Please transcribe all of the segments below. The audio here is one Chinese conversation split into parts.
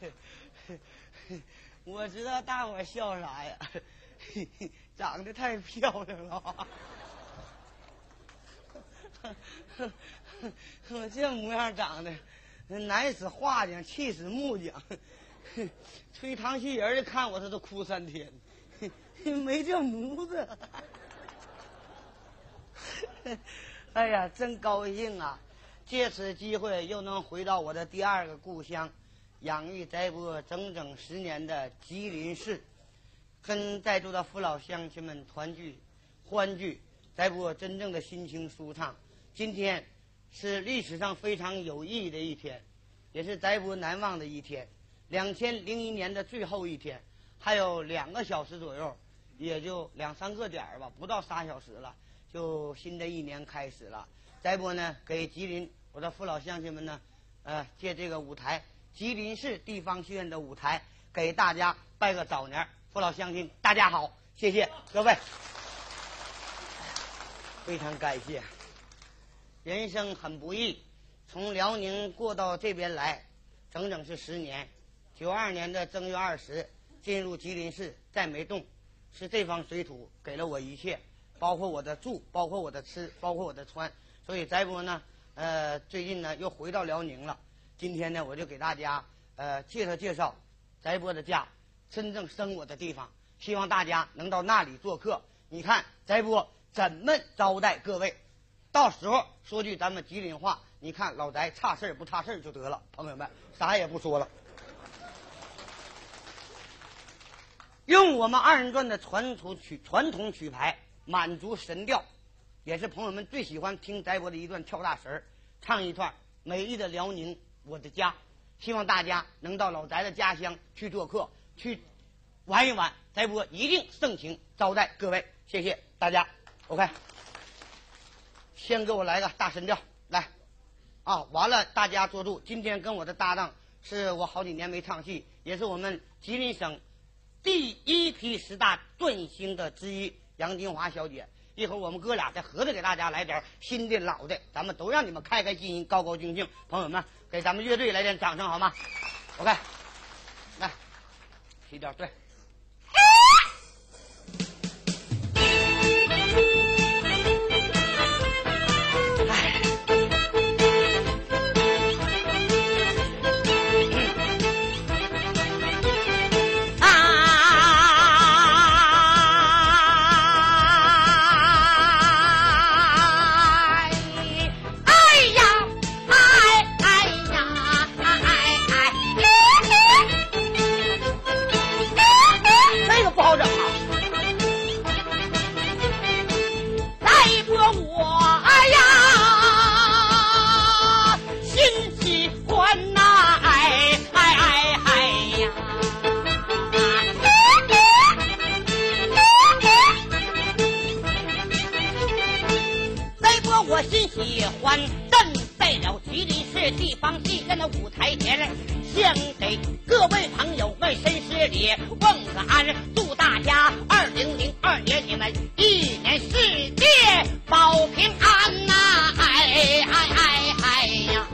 我知道大伙笑啥呀，长得太漂亮了。我这模样长得，男使画匠，气死木匠，吹糖稀人的看我他都哭三天，没这模子。哎呀，真高兴啊！借此机会又能回到我的第二个故乡。养育栽播整整十年的吉林市，跟在座的父老乡亲们团聚欢聚，栽播真正的心情舒畅。今天是历史上非常有意义的一天，也是栽播难忘的一天。两千零一年的最后一天，还有两个小时左右，也就两三个点儿吧，不到仨小时了，就新的一年开始了。栽播呢，给吉林我的父老乡亲们呢，呃，借这个舞台。吉林市地方戏院的舞台，给大家拜个早年，父老乡亲，大家好，谢谢各位，非常感谢。人生很不易，从辽宁过到这边来，整整是十年。九二年的正月二十进入吉林市，再没动，是这方水土给了我一切，包括我的住，包括我的吃，包括我的穿。所以翟波呢，呃，最近呢又回到辽宁了。今天呢，我就给大家呃介绍介绍翟波的家，真正生我的地方。希望大家能到那里做客。你看翟波怎么招待各位？到时候说句咱们吉林话，你看老翟差事不差事就得了。朋友们，啥也不说了，用我们二人转的传统曲传统曲牌，满族神调，也是朋友们最喜欢听翟波的一段跳大神唱一段美丽的辽宁。我的家，希望大家能到老翟的家乡去做客，去玩一玩。翟波一定盛情招待各位，谢谢大家。OK，先给我来个大神调，来啊！完了，大家坐住。今天跟我的搭档是我好几年没唱戏，也是我们吉林省第一批十大断星的之一杨金华小姐。一会儿我们哥俩再合着给大家来点新的老的，咱们都让你们开开心心、高高兴兴。朋友们，给咱们乐队来点掌声好吗？OK，来，提点对。舞台前，先给各位朋友们深施礼，问个安，祝大家二零零二年你们一年世界保平安呐！哎哎哎哎呀！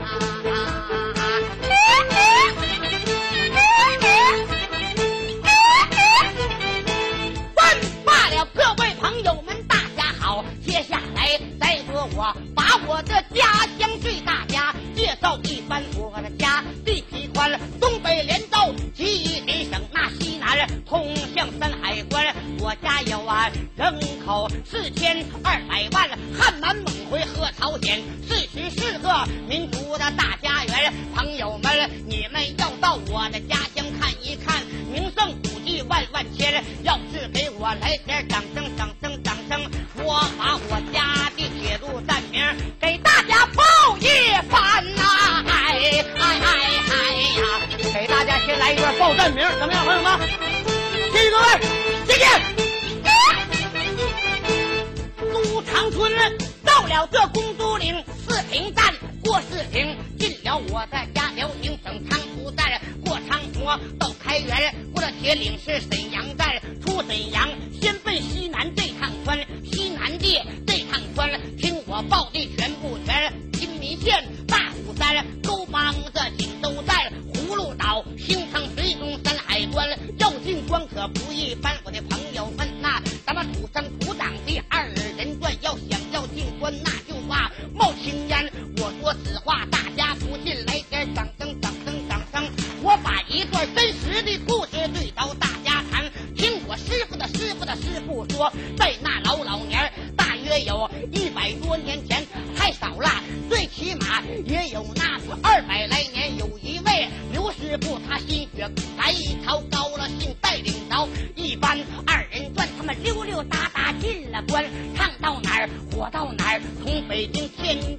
问罢了，各位朋友们，大家好。接下来再说我把我的人口四千二百万，汉满蒙回和朝鲜，四十四个民族的大家园。朋友们，你们要到我的家乡看一看，名胜古迹万万千。要是给我来点掌声，掌声，掌声，我把我家的铁路站名给大家报一番呐！哎哎哎哎呀！给大家先来一段报站名，怎么样，朋友们？谢谢各位，谢谢。到了这公都岭四平站，过四平进了我的家辽宁省昌图站，过昌图到开原，过了铁岭是沈阳站，出沈阳说，在那老老年大约有一百多年前，太少了，最起码也有那二百来年，有一位刘师傅，他心血来潮高了兴，带领着一班二人转，他们溜溜达达进了关，唱到哪儿火到哪儿，从北京、天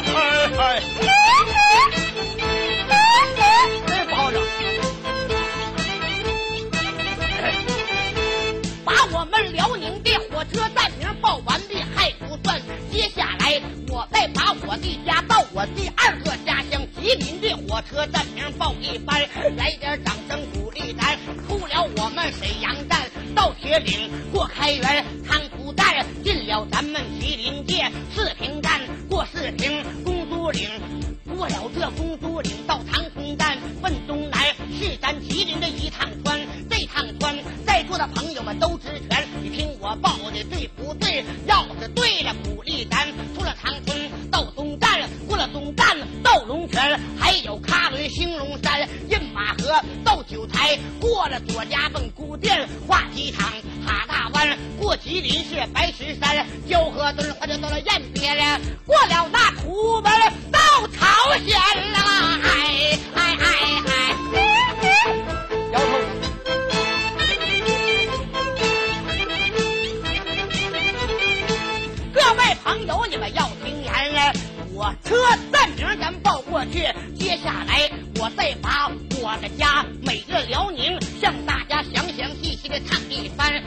嘿嘿嘿嘿。哎，不好整。把我们辽宁的火车站名报完毕还不算，接下来我再把我的家到我第二个家乡吉林的火车站名报一番，来点掌声鼓励咱。出了我们沈阳站，到铁岭过开原，康图站进了咱们吉林界四，岭。过了这公都岭到长空站，奔东南是咱吉林的一趟川。这趟川，在座的朋友们都知全。你听我报的对不对？要是对了，鼓励咱。出了长春到东站，过了东站到龙泉，还有喀伦兴隆山、饮马河到九台，过了左家奔古店、话机场、吉林市白石山、蛟河墩，或者到了雁别了，过了那图门到朝鲜啦！哎哎哎哎！摇头。各位朋友，你们要听言了，我车暂停咱报过去，接下来我再把我的家，每个辽宁向大家详详细细的唱一番。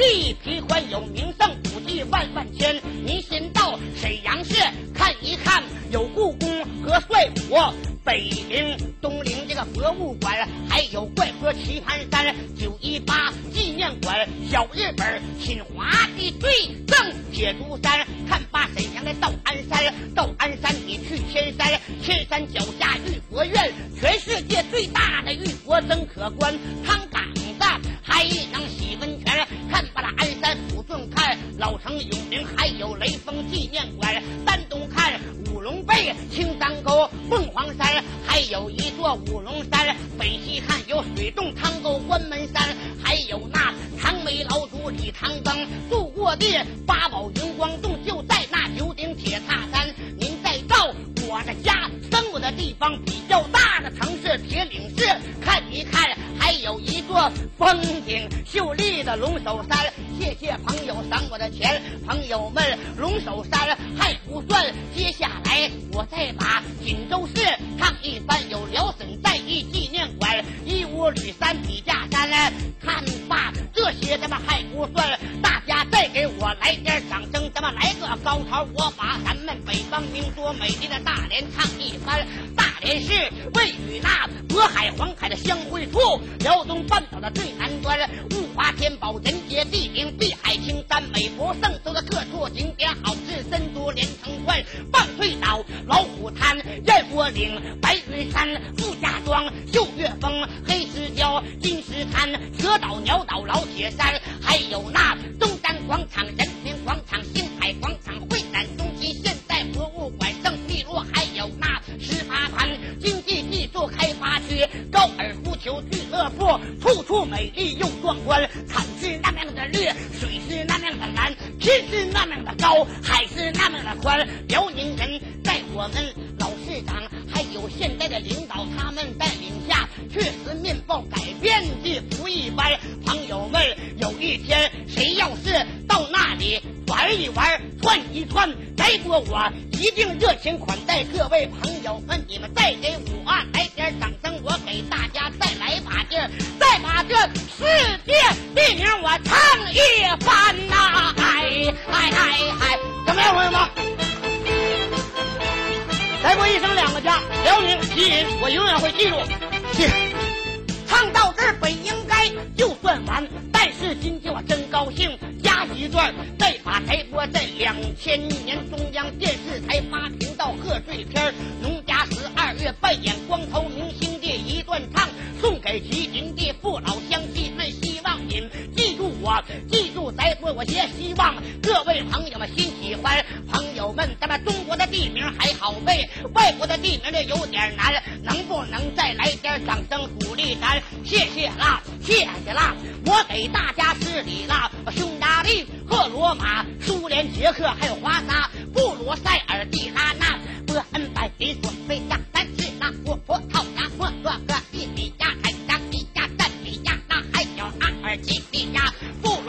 地皮宽有名胜，古迹万万千。您先到沈阳市看一看，有故宫和帅府。北陵、东陵这个博物馆，还有怪坡棋盘山、九一八纪念馆、小日本、侵华的罪证铁竹山，看罢沈阳的道安山，道安山你去千山，千山脚高，还是那么的宽。辽宁人在我们老市长有现在的领导他们带领下，确实面貌改变的不一般。朋友们，有一天谁要是到那里玩一玩、串一串，来过我一定热情款待各位朋友们。你们再给武啊来点掌声，我给大家再来把这再把这世界地名我唱一番呐、哎哎哎哎，怎么样，朋友们？再过一生两个家，辽宁吉林，我永远会记住。谢。唱到这儿本应该就算完，但是今天我真高兴，加一段，再把台播在两千年中央电视台八频道贺岁片儿农家十二月扮演光头明星的一段唱，送给吉林的父老乡亲们，希望您我，记住咱播，我些希望各位朋友们心喜欢。朋友们，咱们中国的地名还好背，外国的地名呢有点难，能不能再来点掌声鼓励咱？谢谢啦，谢谢啦，我给大家施礼啦。匈牙利、赫罗马、苏联、捷克还有华沙、布鲁塞尔、蒂拉纳、波恩、百里索菲亚、丹斯拉夫、葡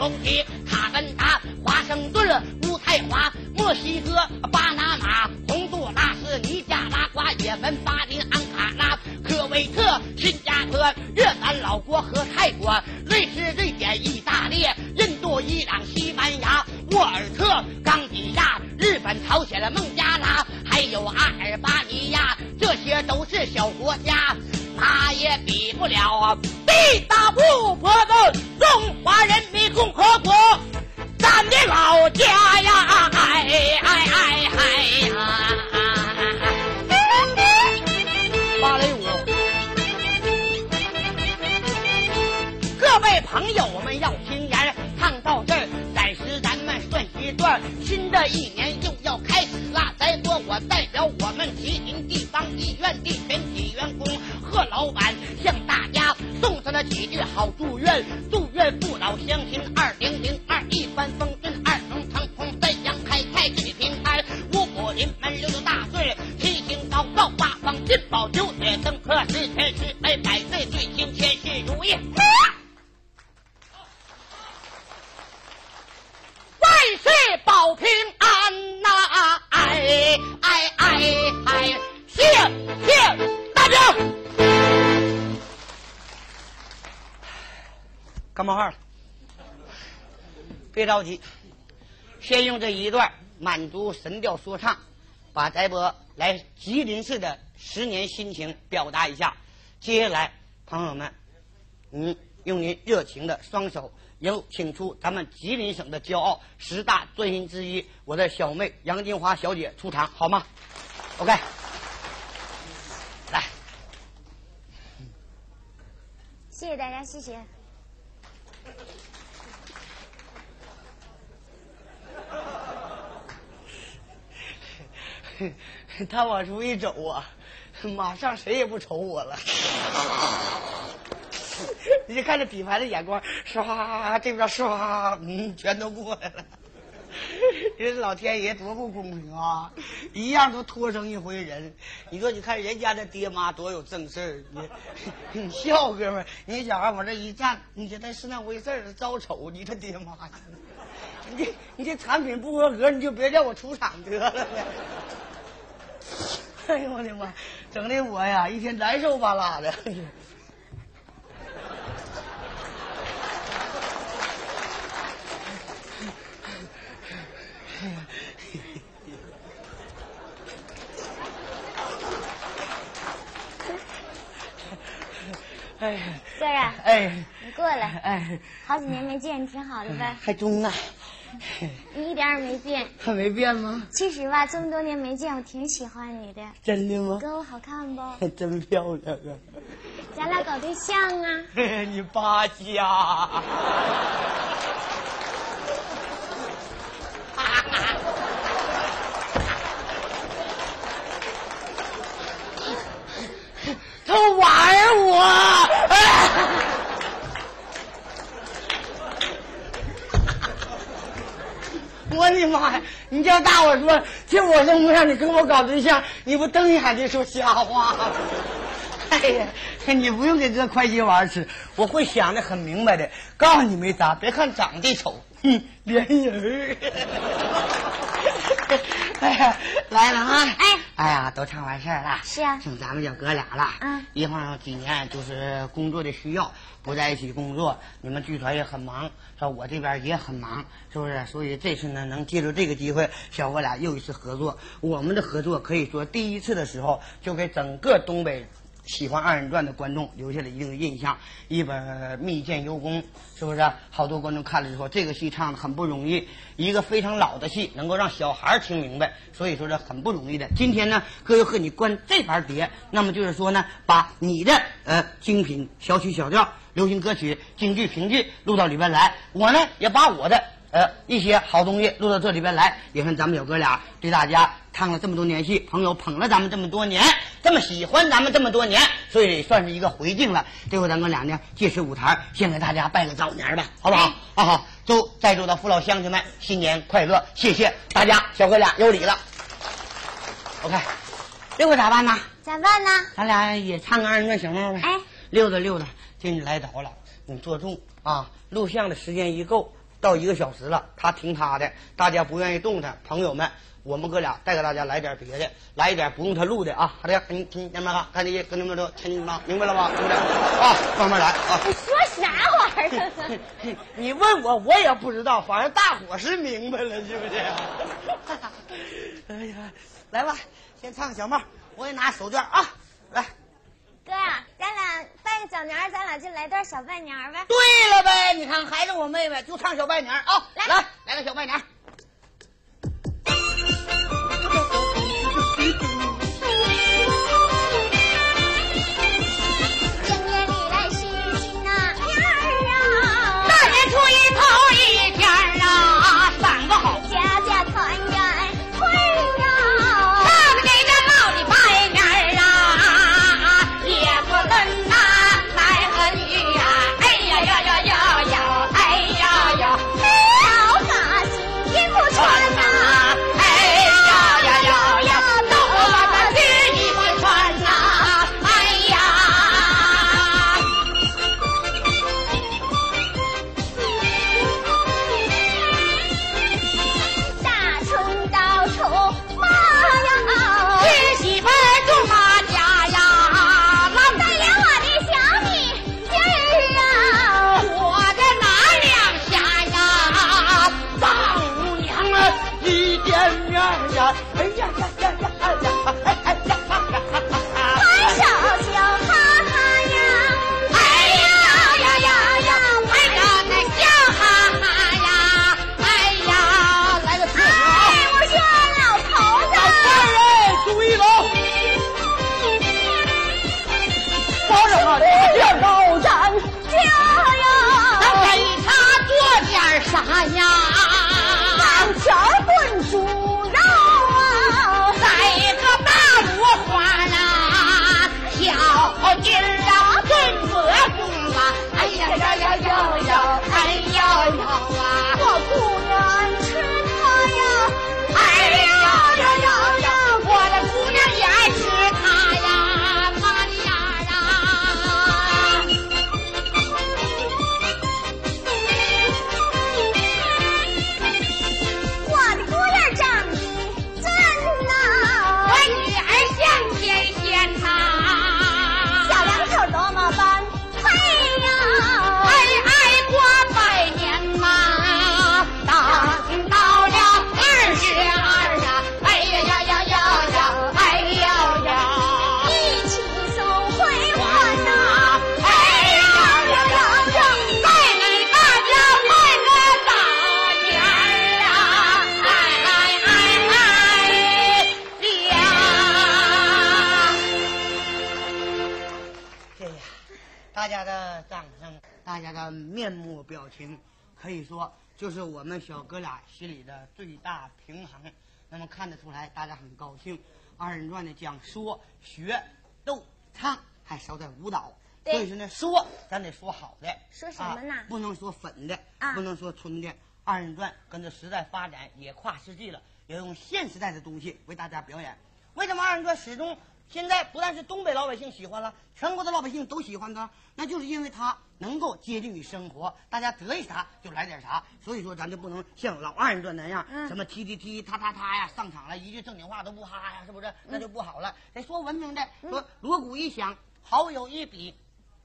隆迪、卡芬达、华盛顿、乌太华、墨西哥、巴拿马、洪都拉斯、尼加拉瓜、也门、巴林、安卡拉、科威特、新加坡、越南、老挝和泰国、瑞士、瑞典、意大利、印度、伊朗、西班牙、沃尔特、冈比亚、日本、朝鲜的孟加拉，还有阿尔巴尼亚，这些都是小国家，他也比不了地大物博的中华人民共和国，咱的老家呀！哎哎哎哎呀！芭蕾舞。各位朋友们要听言，唱到这儿，暂时咱们算一段。新的一年又要开始了，再说我代表我们吉林地方医院的全体员工贺老板，向大家送上了几句好祝愿，祝愿父老乡亲二零零二一帆风顺，二龙腾空，三阳开泰，四季平安，五虎临门，六六大顺，七星高照，八方金宝，九月登科，十全十美，百岁岁青，千事如意。万事保平干冒号了，别着急，先用这一段满族神调说唱，把翟伯来吉林市的十年心情表达一下。接下来，朋友们，嗯，用您热情的双手，有请出咱们吉林省的骄傲十大专心之一，我的小妹杨金华小姐出场，好吗？OK，来，谢谢大家，谢谢。他往出一走啊，马上谁也不瞅我了。你就看这底牌的眼光，唰，这边唰，嗯，全都过来了。人老天爷多不公平啊！一样都托生一回人。你说，你看人家的爹妈多有正事儿，你你笑哥们儿，你小孩往这一站，你觉得是那回事儿？招丑你他爹妈，你这你这产品不合格，你就别叫我出厂得了呗。哎呦我的妈，整的我呀一天难受巴拉的。哎，哥啊，哎，你过来，哎，好几年没见，你挺好的呗？还中啊？你一点也没变。还没变吗？其实吧，这么多年没见，我挺喜欢你的。真的吗？哥，我好看不？真漂亮啊！咱俩搞对象啊？你扒家。他玩我！我的妈呀！你叫大伙说，就我这模样，你跟我搞对象，你不瞪眼睛说瞎话？哎呀，你不用给这快鸡丸吃，我会想的很明白的。告诉你没啥，别看长得丑，哼，连人儿。哎，来了啊！哎，哎呀，都唱完事儿了，是啊剩咱们小哥俩了。嗯一晃有几年就是工作的需要，不在一起工作，你们剧团也很忙，说？我这边也很忙，是不是？所以这次呢，能借助这个机会，小哥俩又一次合作。我们的合作可以说第一次的时候就给整个东北。喜欢二人转的观众留下了一定的印象，一本《密剑幽宫》，是不是？好多观众看了之后，这个戏唱的很不容易，一个非常老的戏，能够让小孩听明白，所以说这很不容易的。今天呢，哥又和你关这盘碟，那么就是说呢，把你的呃精品小曲小调、流行歌曲、京剧评剧录到里边来，我呢也把我的呃一些好东西录到这里边来，也算咱们小哥俩对大家唱了这么多年戏，朋友捧了咱们这么多年，这么喜欢咱们这么多年，所以算是一个回敬了。这回咱哥俩呢，借此舞台，先给大家拜个早年吧，好不好？啊好，祝在座的父老乡亲们新年快乐！谢谢大家，小哥俩有礼了。OK，这回咋办呢？咋办呢？咱俩也唱个二人转小帽呗。哎，溜达溜达。今天来早了，你坐重啊！录像的时间一够，到一个小时了，他听他的，大家不愿意动弹，朋友们，我们哥俩再给大家来点别的，来一点不用他录的啊！好的，听听见没有？看这些，跟你们都听吗？明白了吧？啊，慢慢来啊！你说啥玩意儿？你问我，我也不知道，反正大伙是明白了，是不是？哎呀，来吧，先唱个小帽，我给你拿手绢啊，来。哥啊，咱俩拜个早年儿，咱俩就来段小拜年儿呗。对了呗，你看还是我妹妹，就唱小拜年啊！来来来个小拜年。小哥俩心里的最大平衡。那么看得出来，大家很高兴。二人转呢，讲说学逗唱，还少点舞蹈。所以说呢，说咱得说好的，说什么呢啊不能说粉的，啊不能说纯的。二人转跟着时代发展，也跨世纪了，要用现时代的东西为大家表演。为什么二人转始终现在不但是东北老百姓喜欢了，全国的老百姓都喜欢它？那就是因为它能够接近于生活，大家得意啥就来点啥。所以说，咱就不能像老二人转那样，嗯什么踢踢踢、踏踏踏呀，上场了一句正经话都不哈呀，是不是？那就不好了。得说文明的，说锣鼓一响，好友一比。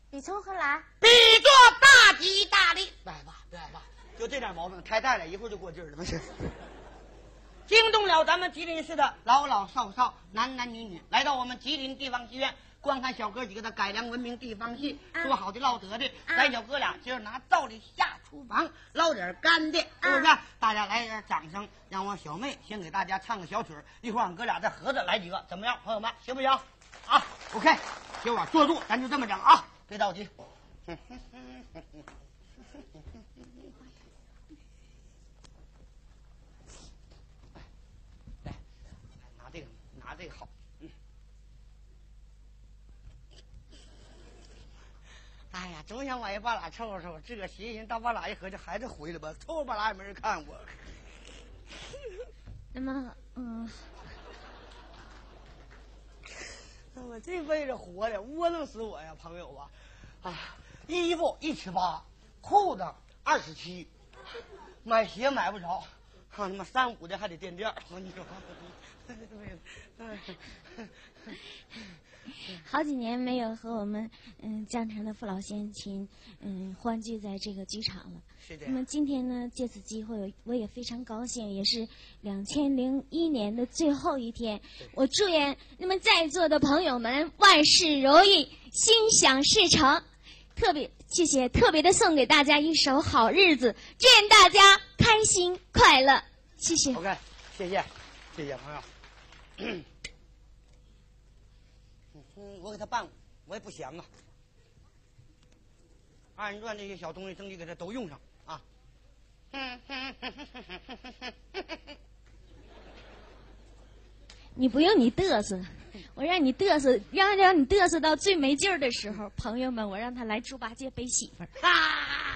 你从何来？比作大吉大利。来吧，来吧，就这点毛病，太带了，一会儿就过劲儿了，没事。惊动了咱们吉林市的老老少少、男男女女，来到我们吉林地方戏院观看小哥几个的改良文明地方戏，啊说好的唠得的，啊咱小哥俩今儿拿道理下厨房捞点干的，是不是？大家来点掌声，让我小妹先给大家唱个小曲儿，一会儿俺哥俩再合着来几个，怎么样，朋友们，行不行？啊，OK，小婉坐住，咱就这么整啊，别着急。来，拿这个，拿这个好。嗯。哎呀，总想往一巴拉凑合凑合，自个儿寻思到巴拉一合计，还是回来吧，凑合巴拉也没人看我。那么，嗯，我这辈子活的窝囊死我呀，朋友啊！啊，衣服一尺八，裤子二十七，买鞋买不着，哈他妈三五的还得垫垫儿。我跟你说，好几年没有和我们嗯江城的父老乡亲嗯欢聚在这个剧场了。是的那么今天呢，借此机会，我也非常高兴，也是两千零一年的最后一天。我祝愿那么在座的朋友们万事如意，心想事成。特别谢谢，特别的送给大家一首《好日子》，祝愿大家开心快乐。谢谢。OK，谢谢，谢谢朋友。嗯，我给他办，我也不闲啊。二人转这些小东西，争取给他都用上啊。你不用你嘚瑟，我让你嘚瑟，让让你嘚瑟到最没劲儿的时候，朋友们，我让他来猪八戒背媳妇儿。啊！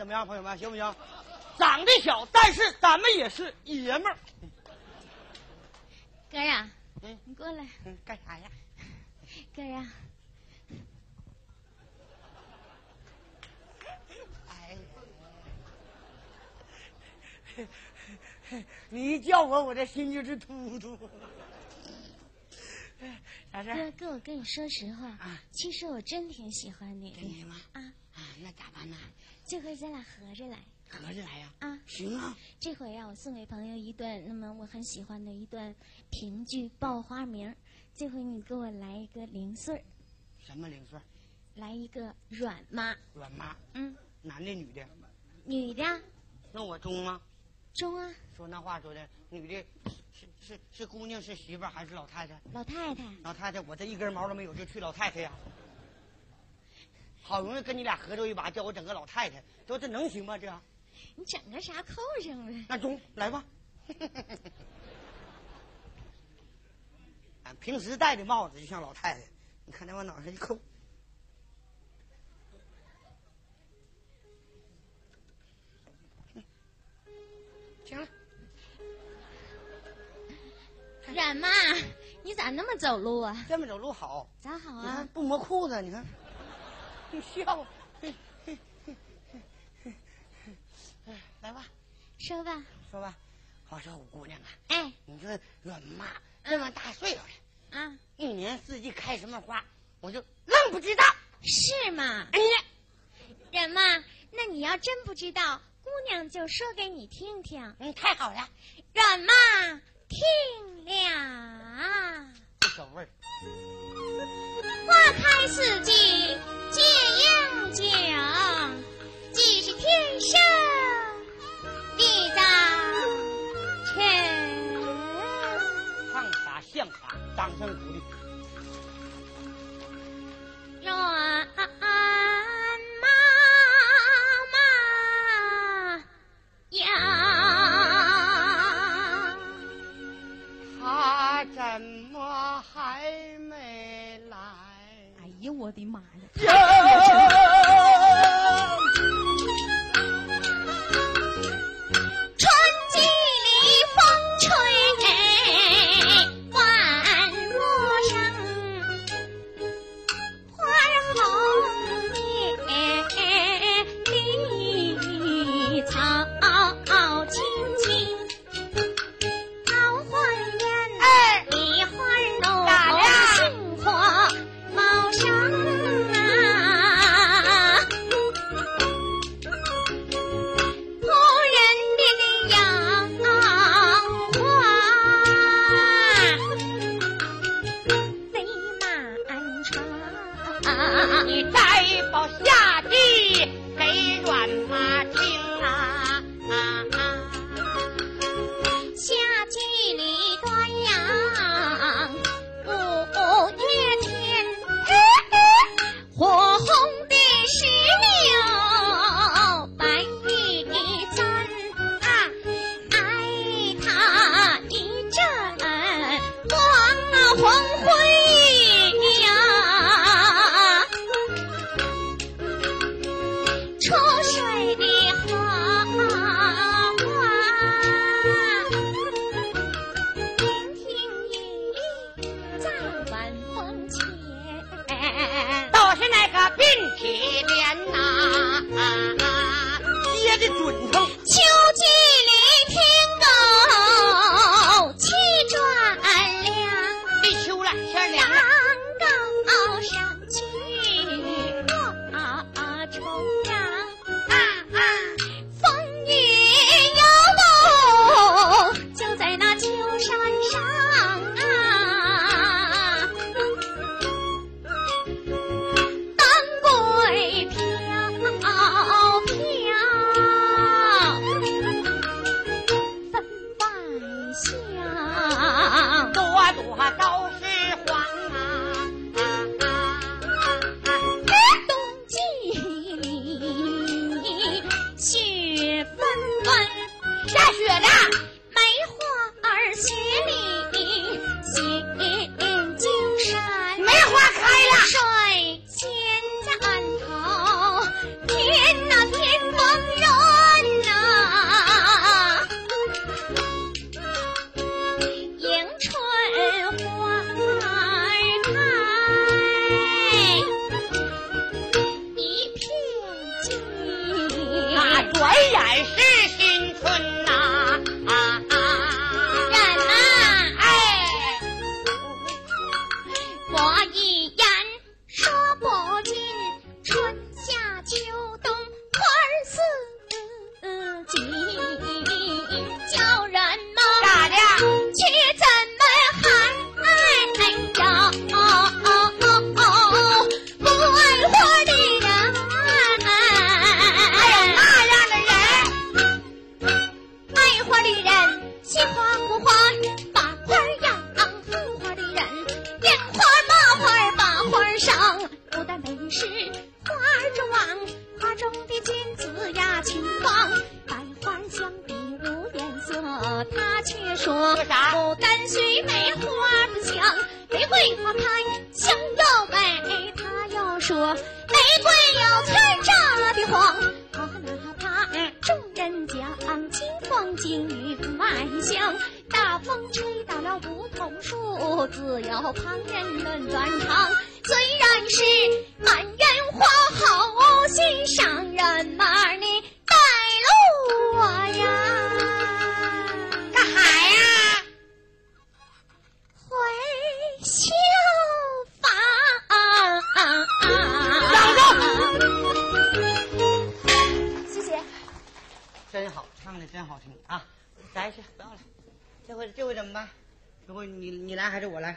怎么样，朋友们，行不行？长得小，但是咱们也是爷们儿。哥呀啊，嗯你过来，嗯，干啥呀？哥呀啊，哎，你一叫我，我这心就是突突。啥事儿？哥哥，我跟你说实话啊，其实我真挺喜欢你真的吗的啊。这回咱俩合着来合着来呀？啊！行啊。这回呀我送给朋友一段，那么我很喜欢的一段评剧《报花名》。这回你给我来一个零碎儿，什么零碎儿？来一个软妈，软妈，嗯，男的女的？女的那我中吗？中啊，说那话说的，女的是是是姑娘是媳妇还是老太太？老太太，老太太，我这一根毛都没有，就去老太太呀。好容易跟你俩合作一把，叫我整个老太太，说这能行吗？这你整个啥扣上呗？那中来吧。俺 平时戴的帽子就像老太太，你看那往脑上一扣。行了，冉妈，你咋那么走路啊？这么走路好。咋好你看啊？不磨裤子，你看，你笑，来吧，说吧，说吧，我说五姑娘啊，哎。你说阮妈这么大岁数了，啊，一年四季开什么花，我就愣不知道。是吗？哎呀，软妈，那你要真不知道，姑娘就说给你听听。嗯，太好了，软妈听了，这小味儿，花开四季皆应景，既是天生地早晨。唱啥像啥，掌声鼓励。软妈妈呀，他怎么还没来？哎呀，我的妈！呀！的准头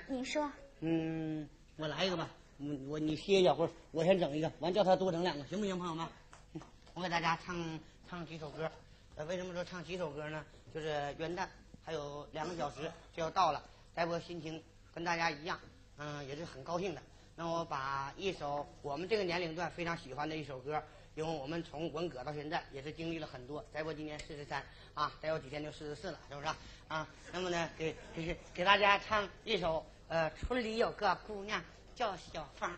你说，嗯，我来一个吧。我，我你歇一小会儿，我先整一个，完叫他多整两个，行不行，朋友们？嗯我给大家唱唱几首歌。呃，为什么说唱几首歌呢？就是元旦还有两个小时就要到了，待会心情跟大家一样，嗯、也是很高兴的。那我把一首我们这个年龄段非常喜欢的一首歌，因为我们从文革到现在也是经历了很多。再过今年四十三啊，再有几天就四十四了，是不是啊？啊，那么呢，给给给大家唱一首呃，村里有个姑娘叫小芳，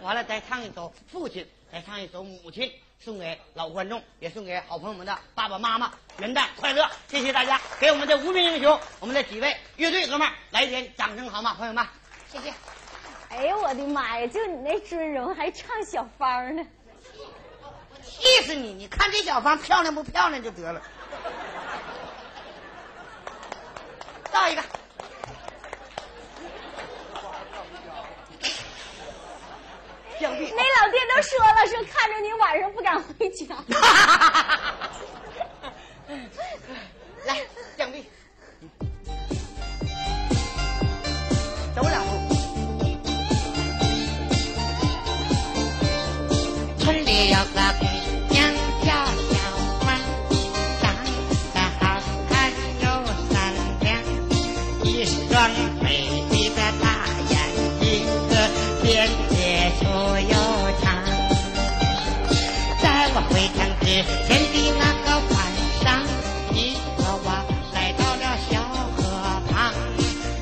完了再唱一首父亲，再唱一首母亲，送给老观众，也送给好朋友们的爸爸妈妈，元旦快乐！谢谢大家，给我们的无名英雄，我们的几位乐队哥们儿来一点掌声好吗？朋友们，谢谢。哎呦我的妈呀！就你那尊容还唱小芳呢？气死你！你看这小芳漂亮不漂亮就得了。倒一个。降低。那老爹都说了，说看着你晚上不敢回家。来，奖励。走两步。村里有个辫子粗又长。在我回城之前的那个晚上，你和我来到了小河旁，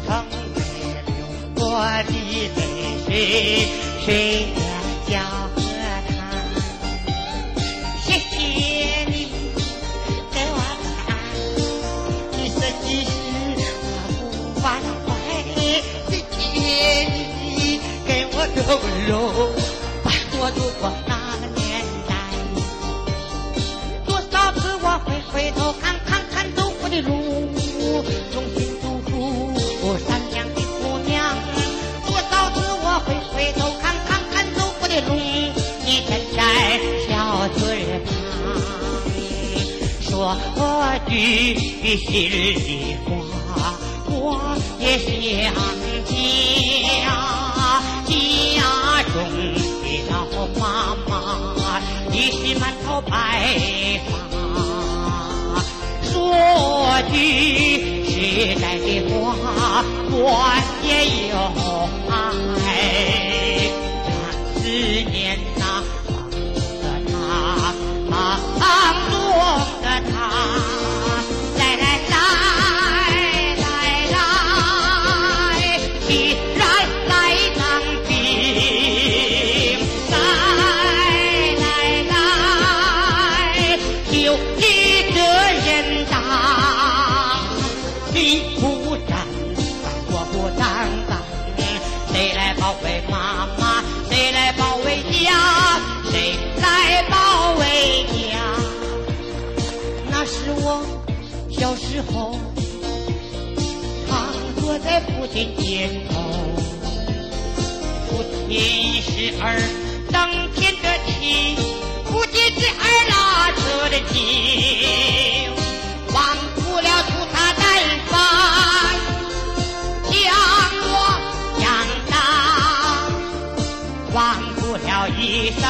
从没流过的泪水，水的温柔，伴我度过那个年代。多少次我会回头看看看走过的路，衷心祝福善良的姑娘。多少次我会回头看看看走过的路，你站在小村旁，说句心里话，我也想。家你是满头白发，说句实在的话，我也有爱。思念那放的他，放纵的他，的街头不听时而登天的梯不听时而拉车的情忘不了粗茶淡饭将我养大忘不了一声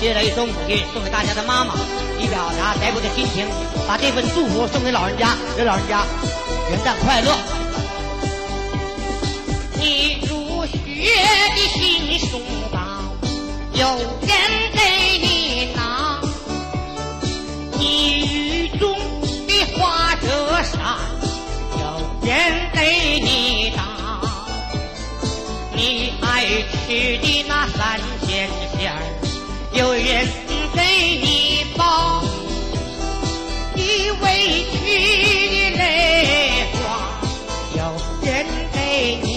接着一首母亲送给大家的妈妈，以表达翟国的心情。把这份祝福送给老人家，给老人家元旦快乐。你入学的新书包，有人给你拿；你雨中的花折扇，有人给你打。你爱吃的那三鲜馅儿，有人给你包。你委屈的泪花，有人给你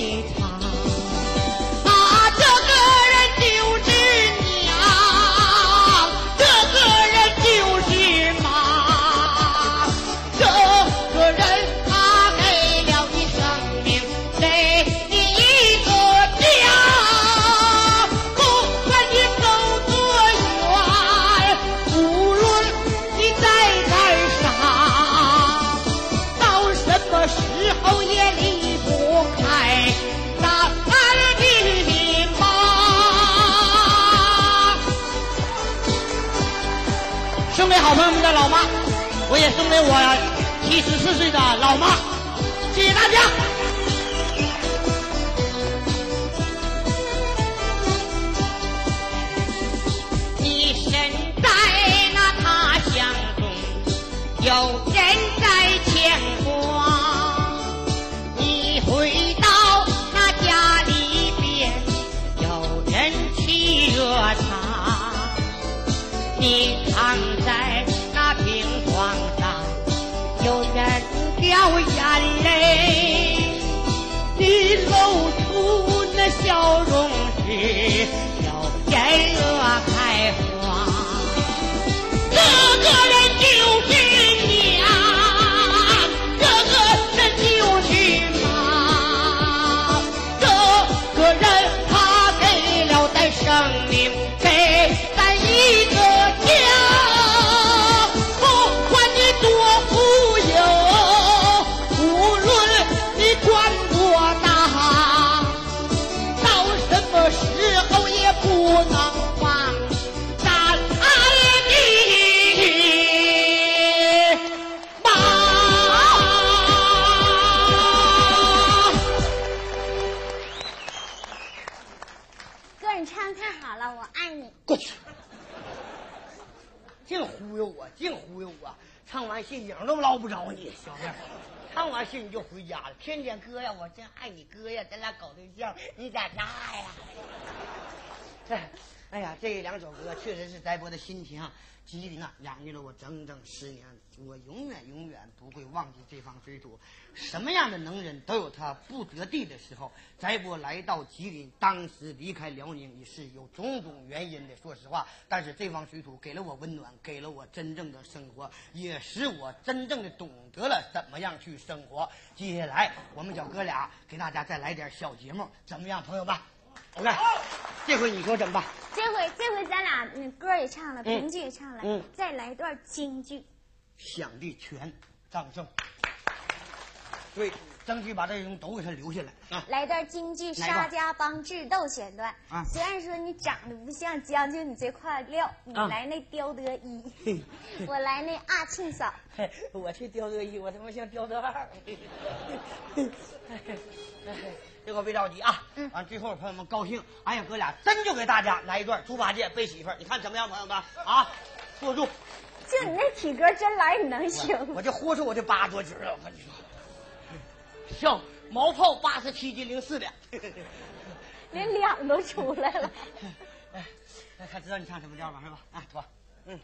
老妈，我也送给我七十四岁的老妈，谢谢大家。你身在那他乡中，有人在牵挂；你回到那家里边，有人沏热茶。你躺掉眼泪。你露出那笑容时，有人乐开花。这个人就是净忽悠我！唱完戏影都捞不着你，小妹！唱完戏你就回家了，天天哥呀，我真爱你哥呀，咱俩搞对象，你在那呀？哎，呀，这两首歌确实是翟波的心情啊。吉林啊，养育了我整整十年，我永远永远不会忘记这方水土。什么样的能人都有他不得地的时候。翟波来到吉林，当时离开辽宁也是有种种原因的，说实话。但是这方水土给了我温暖，给了我真正的生活，也使我真正的懂得了怎么样去生活。接下来，我们小哥俩给大家再来点小节目，怎么样，朋友们？OK，这回你说怎么办？这回这回咱俩那歌也唱了，评剧也唱了，嗯再来段京剧。响的全，掌声。对，争取把这种都给他留下来啊！来段京剧《沙家浜智斗》选段。啊虽然说你长得不像将就你这块料，你啊来那刁德一，我来那阿庆嫂。嘿我去刁德一，我他妈像刁德二。这个别着急啊，嗯完最后朋友们高兴，俺小哥俩真就给大家来一段猪八戒背媳妇儿，你看怎么样，朋友们啊？坐住，就你那体格真来，你能行我我这豁出我这八十多斤了，我跟你说，像毛炮八十七斤零四两。连两都出来了。哎，那他知道你唱什么调吗？是吧？啊，妥，嗯，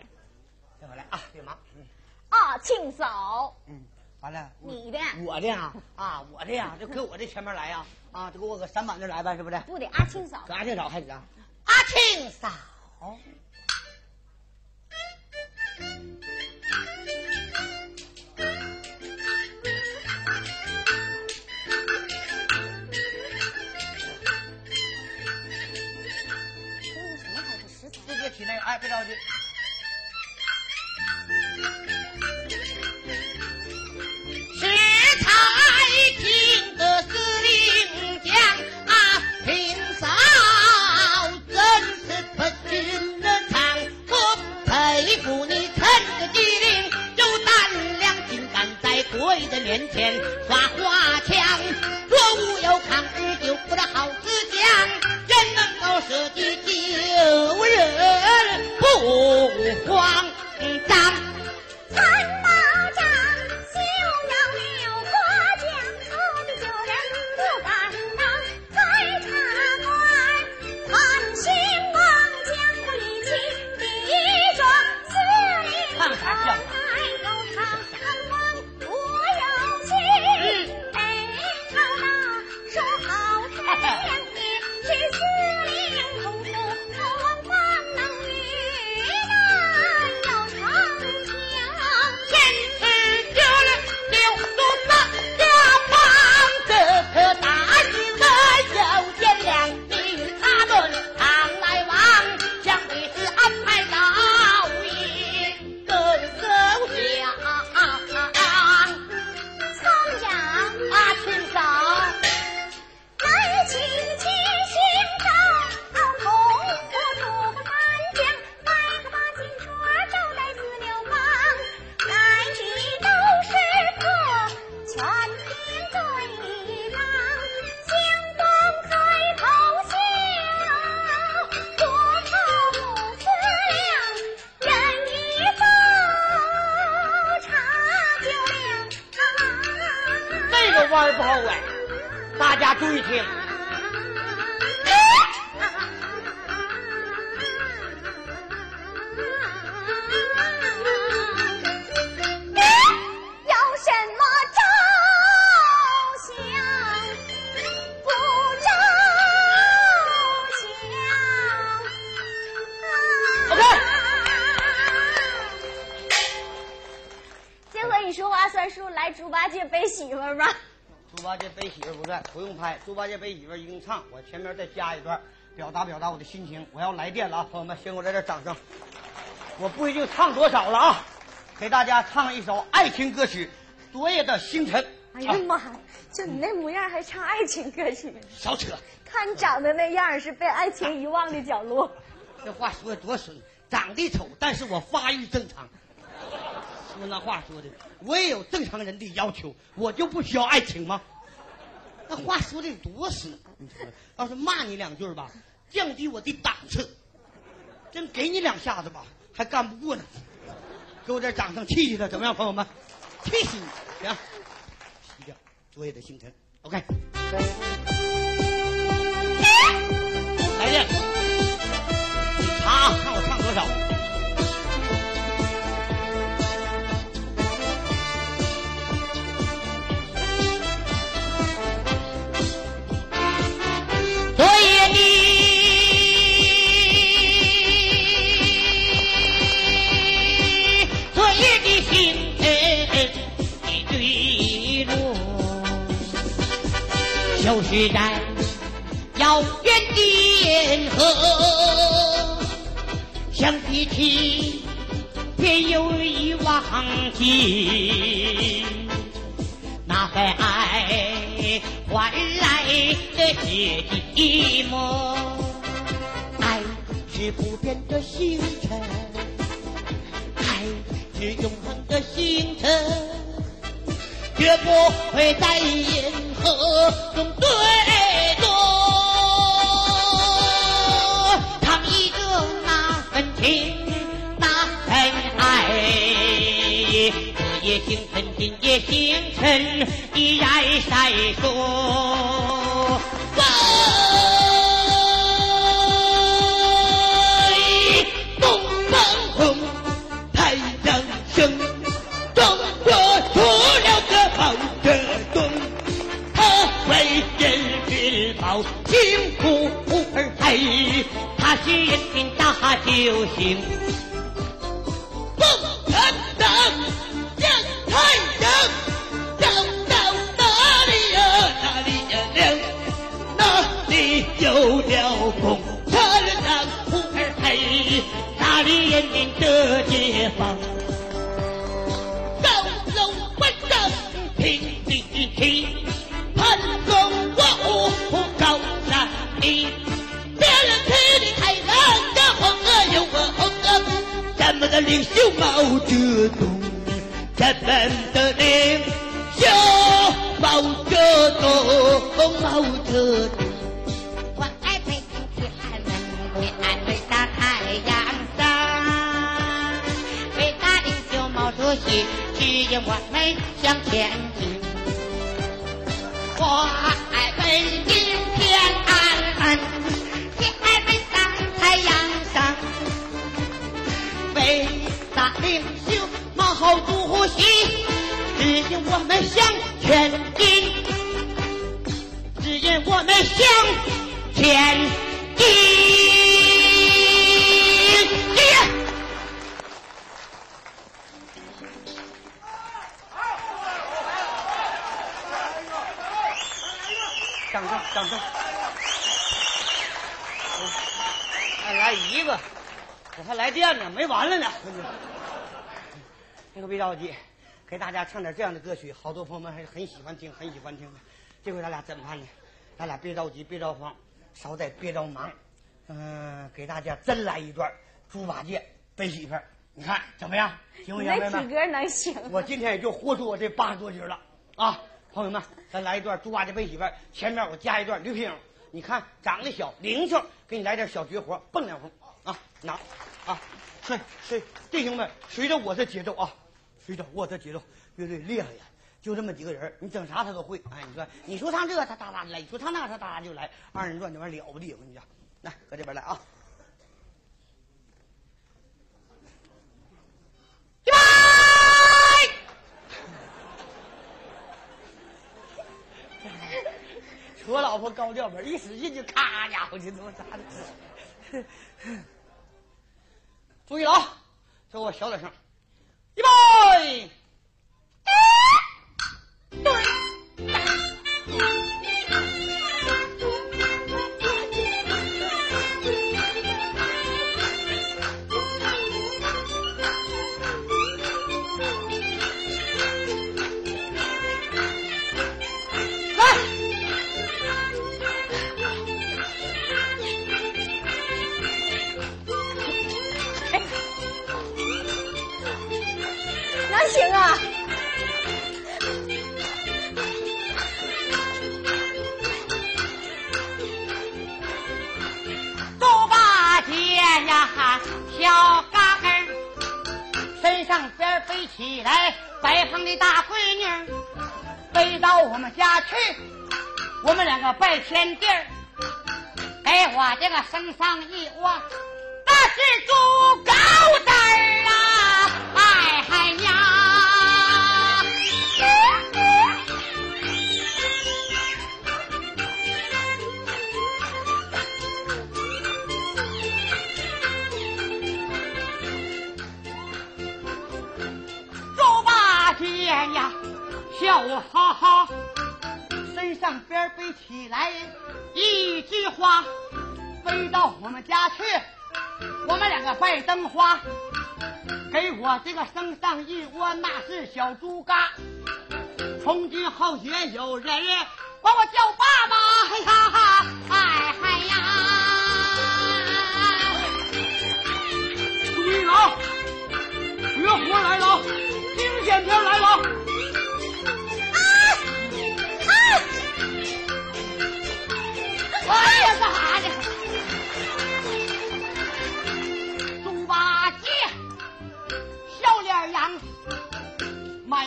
这回来啊，别忙，嗯啊庆嫂，嗯，完了，你的我的呀，啊，我的呀，就搁我这前面来呀，啊，就给我搁三板那来呗，是不是？不得阿庆嫂搁。阿庆嫂开始啊，阿庆嫂，不用拍。猪八戒背媳妇儿一定唱，我前面再加一段，表达表达我的心情。我要来电了啊，朋友们，先给我来点掌声。我不一定唱多少了啊，给大家唱一首爱情歌曲《昨夜的星辰》。哎呀妈呀，就你那模样还唱爱情歌曲？少扯，看你长得那样是被爱情遗忘的角落。这话说的多损，长得丑，但是我发育正常。说那话说的，我也有正常人的要求，我就不需要爱情吗？那话说的多死，你说要是骂你两句吧，降低我的档次，真给你两下子吧，还干不过呢。给我点掌声，气气他，怎么样，朋友们？气死你！行，洗掉昨夜的星辰。OK，来电。就是在遥远的银河，想提起便有一忘记。那份爱换来的是寂寞，爱是不变的星辰，爱是永恒的星辰，绝不会在歌中坠落。唱一个那份情，那份爱。昨夜星辰，今夜星辰依然闪烁。大救咱们的领袖毛泽东，咱们的领就毛泽东，毛泽东。我爱北京天安门，也爱伟大太阳山。伟大领袖毛袖毛主席指引我们向前进，指引我们向前进。掌声，掌声！再来一个，我还来电呢，没完了呢。那个别着急，给大家唱点这样的歌曲，好多朋友们还是很喜欢听，很喜欢听的。这回咱俩怎么办呢？咱俩别着急，别着慌，少在别着忙。嗯、给大家真来一段猪八戒背媳妇儿，你看怎么样？行不行，体格能行？我今天也就豁出我这八十多斤了啊！朋友们，咱来一段猪八戒背媳妇儿，前面我加一段驴皮影，你看长得小灵巧，给你来点小绝活，蹦两蹦啊！拿啊，睡睡，弟兄们，随着我的节奏啊，随着我的节奏，乐队厉害呀！就这么几个人，你整啥他都会。哎，你说你说唱这个他哒哒来，你说唱那个他哒哒就来，二人转这玩意了不得，我跟你讲。来，搁这边来啊！预备！我老婆高调门一使劲就咔家伙就他妈咋的？注意了啊！这我小点声，预备！起来白胖的大闺女儿，背到我们家去，我们两个拜天地儿，给我这个身上一窝，那是猪羔子儿啊！笑哈哈，身上边背起来一枝花，飞到我们家去，我们两个拜灯花，给我这个身上一窝那是小猪嘎。从今后也有人管我叫爸爸，嘿哈哈，哎嗨呀！注意了啊！绝活来了，惊险片来了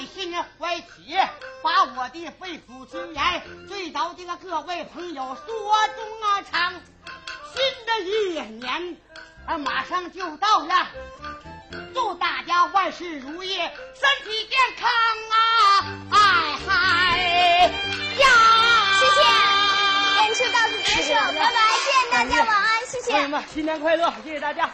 满心怀喜，把我的肺腑之言对着这个各位朋友说中啊长。新的一年啊，马上就到了，祝大家万事如意，身体健康啊！哎嗨呀！谢谢，演出到此结束，拜拜，谢谢大家，晚安，谢谢朋友。们，新年快乐！谢谢大家。